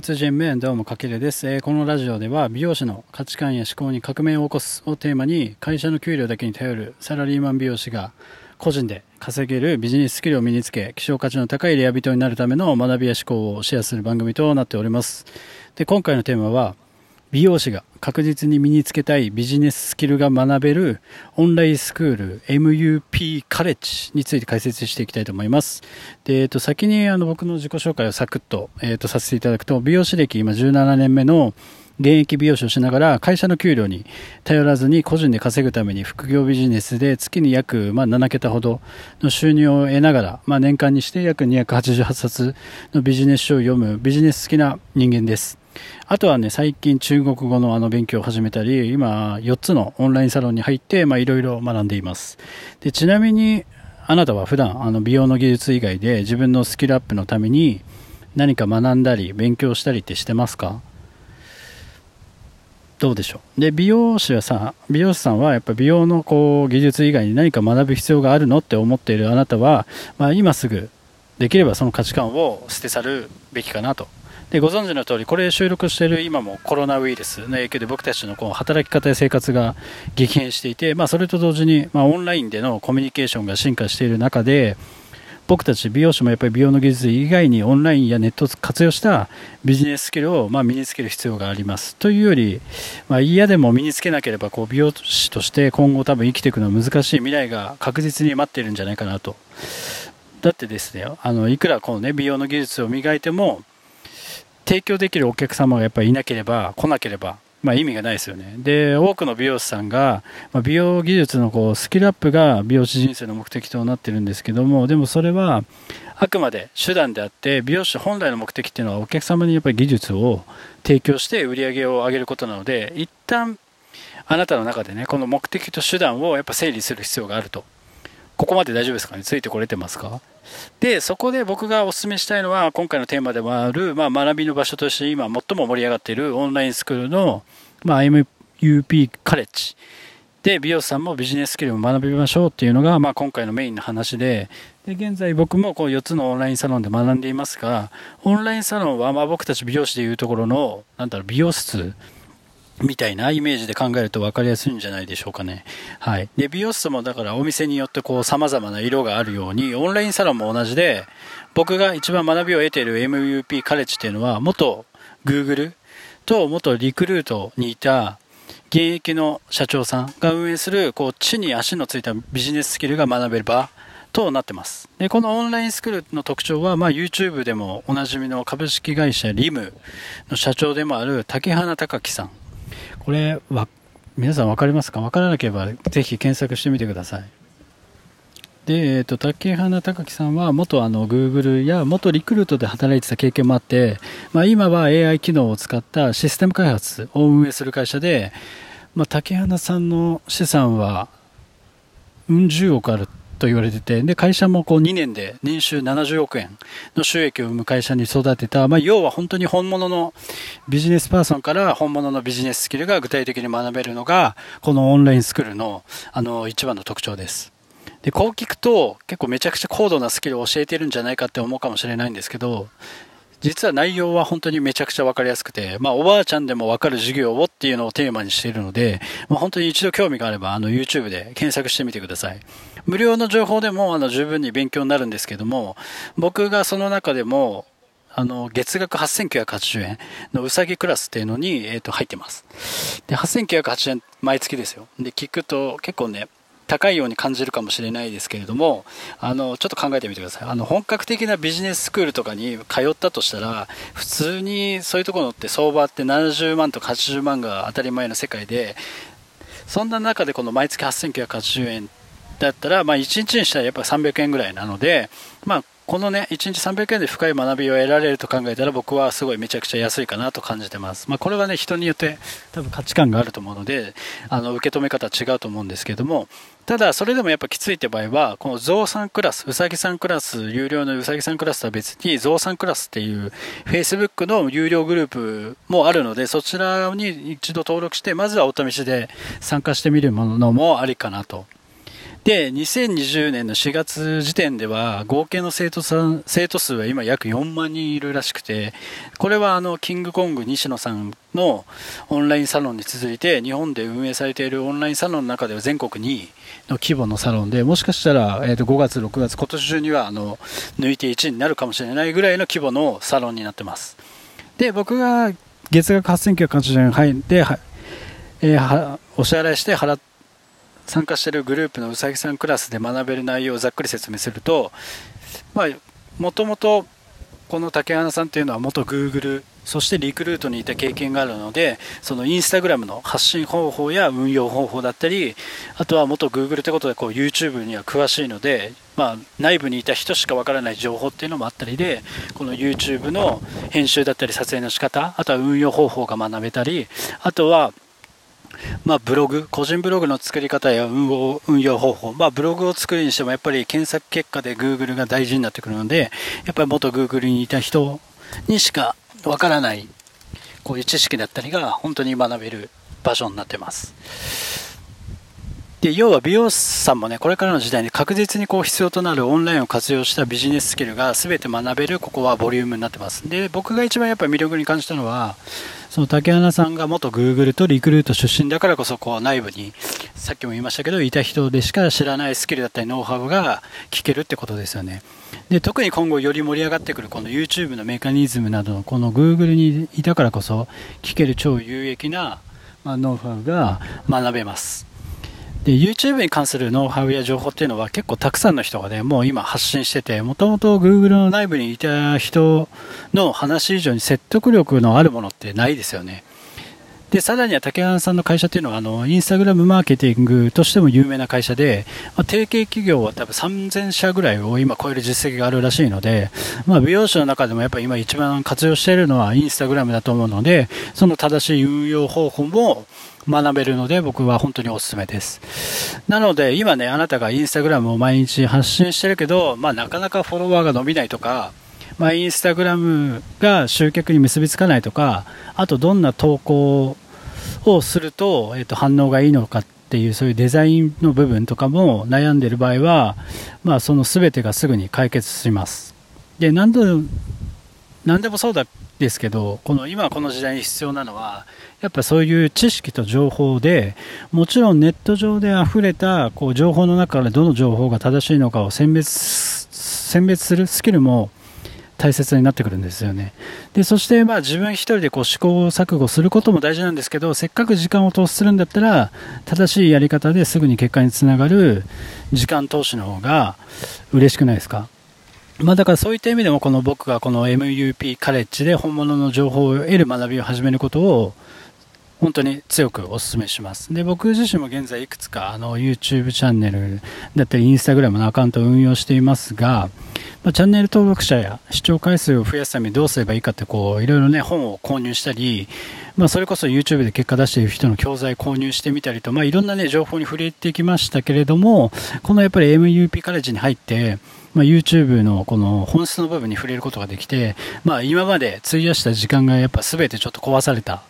出人面どうもかけるです、えー、このラジオでは美容師の価値観や思考に革命を起こすをテーマに会社の給料だけに頼るサラリーマン美容師が個人で稼げるビジネススキルを身につけ希少価値の高いレア人になるための学びや思考をシェアする番組となっております。で今回のテーマは美容師が確実に身につけたいビジネススキルが学べるオンラインスクール MUP カレッジについて解説していきたいと思います。で、えっと、先にあの僕の自己紹介をサクッと、えっと、させていただくと、美容師歴今17年目の現役美容師をしながら会社の給料に頼らずに個人で稼ぐために副業ビジネスで月に約、まあ、7桁ほどの収入を得ながら、まあ、年間にして約288冊のビジネス書を読むビジネス好きな人間です。あとはね、最近中国語のあの勉強を始めたり、今4つのオンラインサロンに入って、まあいろいろ学んでいます。で、ちなみに、あなたは普段あの美容の技術以外で自分のスキルアップのために何か学んだり勉強したりってしてますか？どうでしょう？で美容師はさ美容師さんはやっぱ美容のこう技術以外に何か学ぶ必要があるのって思っているあなたは、まあ、今すぐできればその価値観を捨て去るべきかなとでご存知の通りこれ収録している今もコロナウイルスの影響で僕たちのこう働き方や生活が激変していて、まあ、それと同時に、まあ、オンラインでのコミュニケーションが進化している中で僕たち美容師もやっぱり美容の技術以外にオンラインやネットを活用したビジネススキルをま身につける必要があります。というより、まあ、嫌でも身につけなければこう美容師として今後多分生きていくのは難しい。未来が確実に待っているんじゃないかなと。だってですねあのいくらこの、ね、美容の技術を磨いても提供できるお客様がやっぱりいなければ来なければ、まあ、意味がないですよね。で多くの美容師さんが、まあ、美容技術のこうスキルアップが美容師人生の目的となってるんですけどもでもそれはあくまで手段であって美容師本来の目的っていうのはお客様にやっぱり技術を提供して売り上げを上げることなので一旦あなたの中でねこの目的と手段をやっぱ整理する必要があると。ここまで大丈夫ですかね？ついてこれてますか？で、そこで僕がお勧めしたいのは、今回のテーマでもある、まあ、学びの場所として今最も盛り上がっているオンラインスクールの、まあ、MUP カレッジ。で、美容師さんもビジネススキルを学びましょうっていうのが、まあ、今回のメインの話で、で、現在僕もこう4つのオンラインサロンで学んでいますが、オンラインサロンは、まあ、僕たち美容師でいうところの、なんだろう、美容室みたいなイメージで考えると分かりやすいんじゃないでしょうかね。はい。で、美容室もだからお店によってこう様々な色があるように、オンラインサロンも同じで、僕が一番学びを得ている MUP カレッジっていうのは、元 Google と元リクルートにいた現役の社長さんが運営する、こう、地に足のついたビジネススキルが学べる場となってます。で、このオンラインスクールの特徴は、まあ、YouTube でもおなじみの株式会社リムの社長でもある竹花隆樹さん。これは皆さん分かりますか？分からなければぜひ検索してみてください。で、えーと、竹花隆樹さんは元あの Google や元リクルートで働いてた経験もあって、まあ、今は AI 機能を使ったシステム開発を運営する会社で、まあ、竹花さんの資産はうん十億あると言われてて、で、会社もこう2年で年収70億円の収益を生む会社に育てた、まあ、要は本当に本物のビジネスパーソンから本物のビジネススキルが具体的に学べるのが、このオンラインスクールの、あの、一番の特徴です。で、こう聞くと、結構めちゃくちゃ高度なスキルを教えてるんじゃないかって思うかもしれないんですけど、実は内容は本当にめちゃくちゃ分かりやすくて、まあ、おばあちゃんでも分かる授業をっていうのをテーマにしているので、まあ、本当に一度興味があれば、あの、YouTube で検索してみてください。無料の情報でも、あの、十分に勉強になるんですけども、僕がその中でも、あの、月額8980円のうさぎクラスっていうのに、えっ、ー、と、入ってます。で、8980円毎月ですよ。で、聞くと結構ね、高いように感じるかもしれないですけれども、あの、ちょっと考えてみてください。あの、本格的なビジネススクールとかに通ったとしたら、普通にそういうところって相場って70万とか80万が当たり前の世界で、そんな中でこの毎月8980円だったら、まあ1日にしたらやっぱ300円ぐらいなので、まあこのね、1日300円で深い学びを得られると考えたら僕はすごいめちゃくちゃ安いかなと感じてます。まあ、これはね、人によって多分価値観があると思うので、あの、受け止め方違うと思うんですけども、ただ、それでもやっぱきついって場合は、このゾウさんクラス、うさぎさんクラス、有料のうさぎさんクラスとは別に、ゾウさんクラスっていう Facebook の有料グループもあるので、そちらに一度登録して、まずはお試しで参加してみるものもありかなとで、2020年の4月時点では、合計の生徒さん、生徒数は今約4万人いるらしくて、これはあの、キングコング西野さんのオンラインサロンに続いて、日本で運営されているオンラインサロンの中では全国2位の規模のサロンで、もしかしたら、えー、と5月、6月、今年中にはあの、抜いて1位になるかもしれないぐらいの規模のサロンになってます。で、僕が月額8980円入って、えー、お支払いして払って、参加しているグループのうさぎさんクラスで学べる内容をざっくり説明すると、もともとこの竹花さんというのは元 Google そしてリクルートにいた経験があるのでそのインスタグラムの発信方法や運用方法だったりあとは元 Google ということでこう YouTube には詳しいので、まあ、内部にいた人しかわからない情報っていうのもあったりでこの YouTube の編集だったり撮影の仕方あとは運用方法が学べたりあとはまあ、ブログ、個人ブログの作り方や運用運用方法、まあ、ブログを作るにしてもやっぱり検索結果で Google が大事になってくるので、やっぱり元 Google にいた人にしかわからないこういう知識だったりが本当に学べる場所になってます。で要は美容師さんもねこれからの時代に確実にこう必要となるオンラインを活用したビジネススキルが全て学べるここはボリュームになってます。で僕が一番やっぱ魅力に感じたのはその竹花さんが元 Google とリクルート出身だからこそこう内部にさっきも言いましたけどいた人でしか知らないスキルだったりノウハウが聞けるってことですよね。で特に今後より盛り上がってくるこの YouTube のメカニズムなどのこの Google にいたからこそ聞ける超有益な、ま、ノウハウが学べます。で YouTube に関するノウハウや情報っていうのは結構たくさんの人がね、もう今発信してて、もともと Google の内部にいた人の話以上に説得力のあるものってないですよね。で、さらには竹原さんの会社っていうのは、あの、インスタグラムマーケティングとしても有名な会社で、まあ、提携企業は多分3000社ぐらいを今超える実績があるらしいので、まあ、美容師の中でもやっぱり今一番活用しているのはインスタグラムだと思うので、その正しい運用方法も、学べるので僕は本当におすすめです。なので今ね、あなたがインスタグラムを毎日発信してるけど、まあなかなかフォロワーが伸びないとか、まあインスタグラムが集客に結びつかないとか、あとどんな投稿をすると、えっと反応がいいのかっていうそういうデザインの部分とかも悩んでる場合は、まあその全てがすぐに解決します。で、何度、何でもそうだですけど、この今この時代に必要なのは、やっぱそういう知識と情報で、もちろんネット上で溢れたこう情報の中からどの情報が正しいのかを選別選別するスキルも大切になってくるんですよね。で、そしてまあ自分一人でこう試行錯誤することも大事なんですけど、せっかく時間を投資するんだったら、正しいやり方ですぐに結果につながる時間投資の方が嬉しくないですか？まあだからそういった意味でもこの僕がこの MUP カレッジで本物の情報を得る学びを始めることを本当に強くお勧めします。で、僕自身も現在いくつかあの YouTube チャンネルだったり Instagram のアカウントを運用していますが、まあ、チャンネル登録者や視聴回数を増やすためにどうすればいいかってこう、いろいろね、本を購入したり、まあ、それこそ YouTube で結果出している人の教材購入してみたりと、まあ、いろんなね、情報に触れてきましたけれども、このやっぱり MUP カレッジに入って、まあ、YouTube のこの本質の部分に触れることができて、まあ、今まで費やした時間がやっぱ全てちょっと壊された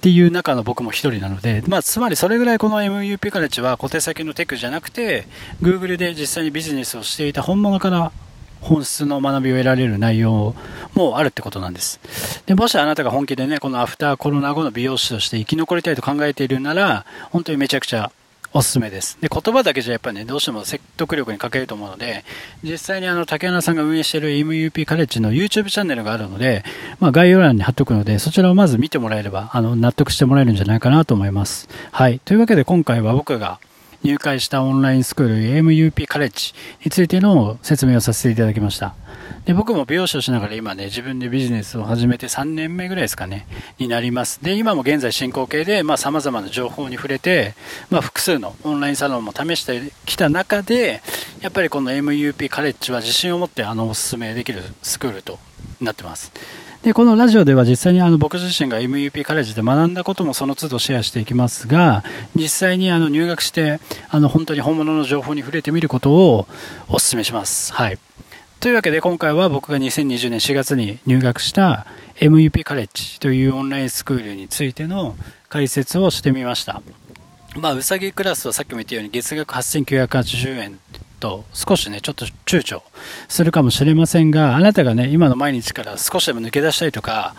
っていう中の僕も一人なので、まあ、つまりそれぐらいこの MUP カレッジは小手先のテクじゃなくて、Google で実際にビジネスをしていた本物から本質の学びを得られる内容もあるってことなんです。で、もしあなたが本気でね、このアフターコロナ後の美容師として生き残りたいと考えているなら、本当にめちゃくちゃおすすめです。で、言葉だけじゃやっぱね、どうしても説得力に欠けると思うので、実際にあの、竹穴さんが運営している MUP カレッジの YouTube チャンネルがあるので、まあ、概要欄に貼っておくので、そちらをまず見てもらえれば、あの、納得してもらえるんじゃないかなと思います。はい。というわけで今回は僕が、入会したオンラインスクール AMUP カレッジについての説明をさせていただきました。で僕も美容師をしながら今ね、自分でビジネスを始めて3年目ぐらいですかね、になります。で、今も現在進行形で、まあ様々な情報に触れて、まあ複数のオンラインサロンも試してきた中で、やっぱりこの MUP カレッジは自信を持ってあのお勧めできるスクールとなってます。で、このラジオでは実際にあの僕自身が MUP カレッジで学んだこともその都度シェアしていきますが、実際にあの入学して、あの本当に本物の情報に触れてみることをお勧めします。はい。というわけで今回は僕が2020年4月に入学した MUP カレッジというオンラインスクールについての解説をしてみました。まあ、うさぎクラスはさっきも言ったように月額8980円と少しね、ちょっと躊躇するかもしれませんが、あなたがね、今の毎日から少しでも抜け出したいとか、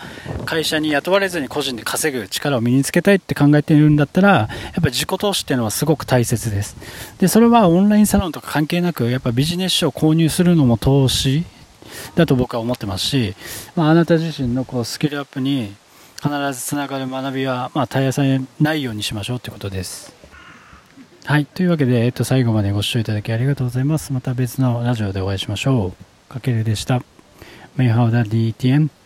会社に雇われずに個人で稼ぐ力を身につけたいって考えているんだったら、やっぱ自己投資っていうのはすごく大切です。で、それはオンラインサロンとか関係なく、やっぱビジネス書を購入するのも投資だと僕は思ってますし、まあ、あなた自身のこうスキルアップに必ずつながる学びは、まあ、絶やさないようにしましょうということです。はい。というわけで、えっと、最後までご視聴いただきありがとうございます。また別のラジオでお会いしましょう。かけるでした。メイハウダ DTM.